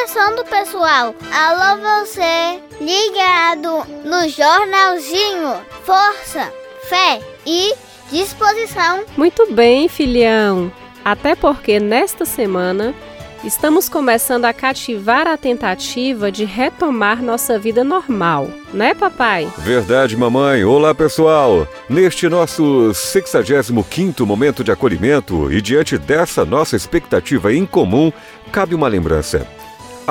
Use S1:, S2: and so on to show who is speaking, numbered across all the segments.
S1: começando, pessoal. Alô, você ligado no jornalzinho. Força, fé e disposição.
S2: Muito bem, filhão. Até porque nesta semana estamos começando a cativar a tentativa de retomar nossa vida normal, né, papai?
S3: Verdade, mamãe. Olá, pessoal. Neste nosso 65º momento de acolhimento e diante dessa nossa expectativa incomum, cabe uma lembrança.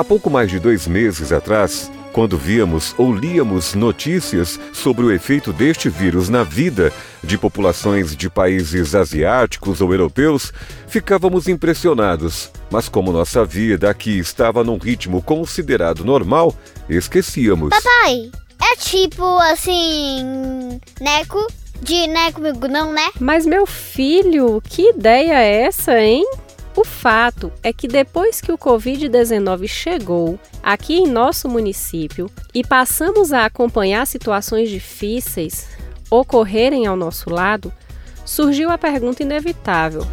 S3: Há pouco mais de dois meses atrás, quando víamos ou líamos notícias sobre o efeito deste vírus na vida de populações de países asiáticos ou europeus, ficávamos impressionados. Mas como nossa vida aqui estava num ritmo considerado normal, esquecíamos.
S1: Papai, é tipo assim. Neco? De neco, não, né?
S2: Mas meu filho, que ideia é essa, hein? O fato é que depois que o Covid-19 chegou aqui em nosso município e passamos a acompanhar situações difíceis ocorrerem ao nosso lado, surgiu a pergunta inevitável: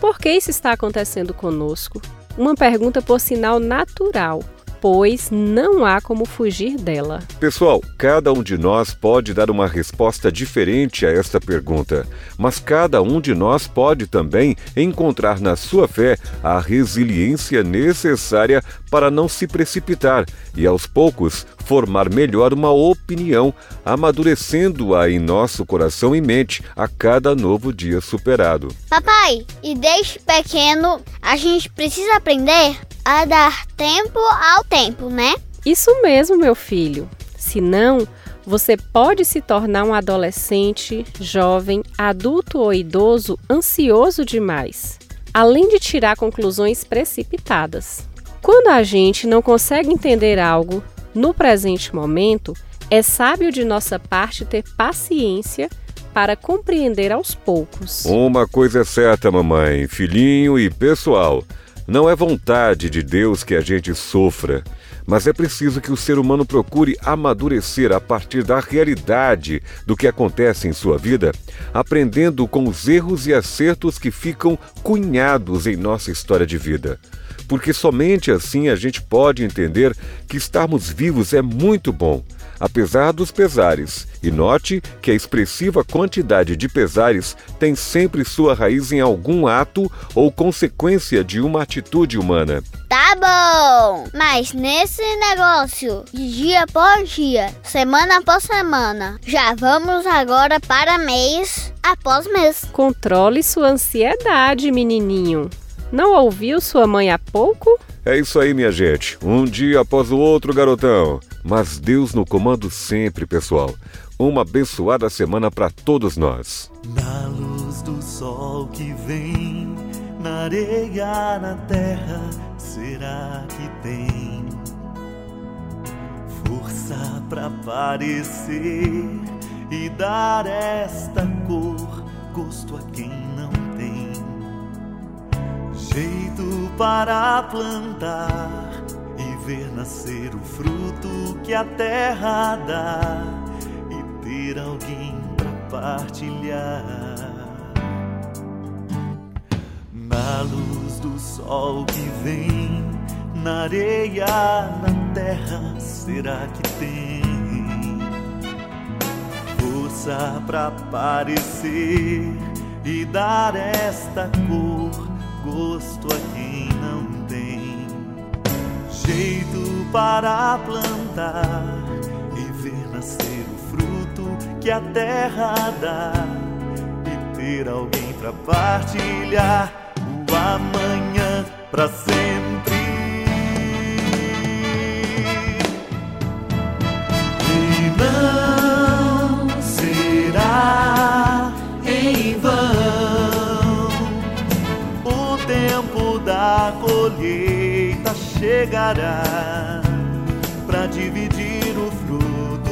S2: por que isso está acontecendo conosco? Uma pergunta, por sinal, natural pois não há como fugir dela.
S3: Pessoal, cada um de nós pode dar uma resposta diferente a esta pergunta, mas cada um de nós pode também encontrar na sua fé a resiliência necessária para não se precipitar e, aos poucos, formar melhor uma opinião, amadurecendo-a em nosso coração e mente a cada novo dia superado.
S1: Papai, e desde pequeno a gente precisa aprender a dar tempo ao tempo, né?
S2: Isso mesmo, meu filho. Senão, você pode se tornar um adolescente, jovem, adulto ou idoso ansioso demais, além de tirar conclusões precipitadas. Quando a gente não consegue entender algo no presente momento, é sábio de nossa parte ter paciência para compreender aos poucos.
S3: Uma coisa é certa, mamãe, filhinho e pessoal. Não é vontade de Deus que a gente sofra, mas é preciso que o ser humano procure amadurecer a partir da realidade do que acontece em sua vida, aprendendo com os erros e acertos que ficam cunhados em nossa história de vida. Porque somente assim a gente pode entender que estarmos vivos é muito bom apesar dos pesares. E note que a expressiva quantidade de pesares tem sempre sua raiz em algum ato ou consequência de uma atitude humana.
S1: Tá bom, mas nesse negócio de dia após dia, semana após semana, já vamos agora para mês após mês.
S2: Controle sua ansiedade, menininho. Não ouviu sua mãe há pouco?
S3: É isso aí, minha gente. Um dia após o outro, garotão. Mas Deus no comando sempre, pessoal. Uma abençoada semana para todos nós.
S4: Na luz do sol que vem, na areia, na terra, será que tem força para aparecer e dar esta cor, gosto a quem não tem, jeito para plantar ver nascer o fruto que a terra dá e ter alguém para partilhar. Na luz do sol que vem, na areia, na terra, será que tem força para aparecer e dar esta cor, gosto a quem jeito para plantar e ver nascer o fruto que a terra dá e ter alguém para partilhar o amanhã para sempre. chegará para dividir o fruto.